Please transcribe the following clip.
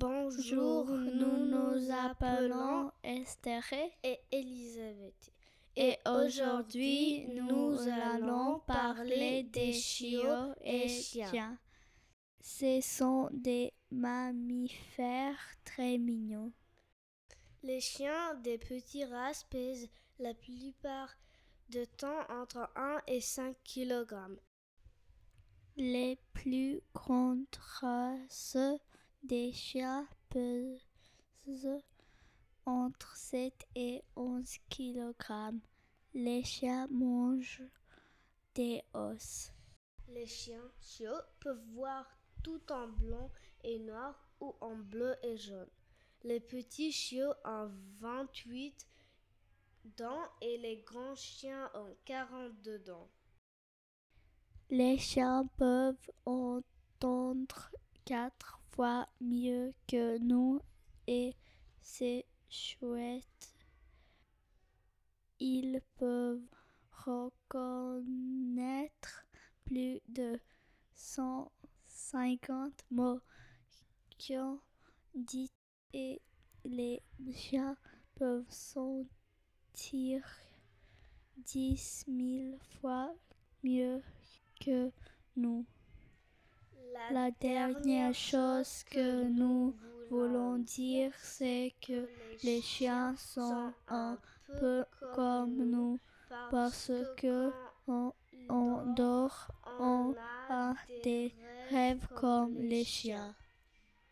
Bonjour, nous nous appelons Esther et Elisabeth. Et aujourd'hui, nous allons parler des chiots et chiens. Ce sont des mammifères très mignons. Les chiens des petits races pèsent la plupart du temps entre 1 et 5 kg. Les plus grandes races des chiens pesent entre 7 et 11 kg. Les chiens mangent des os. Les chiens chiots peuvent voir tout en blanc et noir ou en bleu et jaune. Les petits chiots ont 28 dents et les grands chiens ont 42 dents. Les chiens peuvent entendre quatre mieux que nous et c'est chouette. Ils peuvent reconnaître plus de 150 mots ont dit et les chiens peuvent sentir dix mille fois mieux que nous. La, dernière chose que nous voulons dire, c'est que les chiens sont un peu comme nous parce que on, on dort, on a des rêves comme les chiens.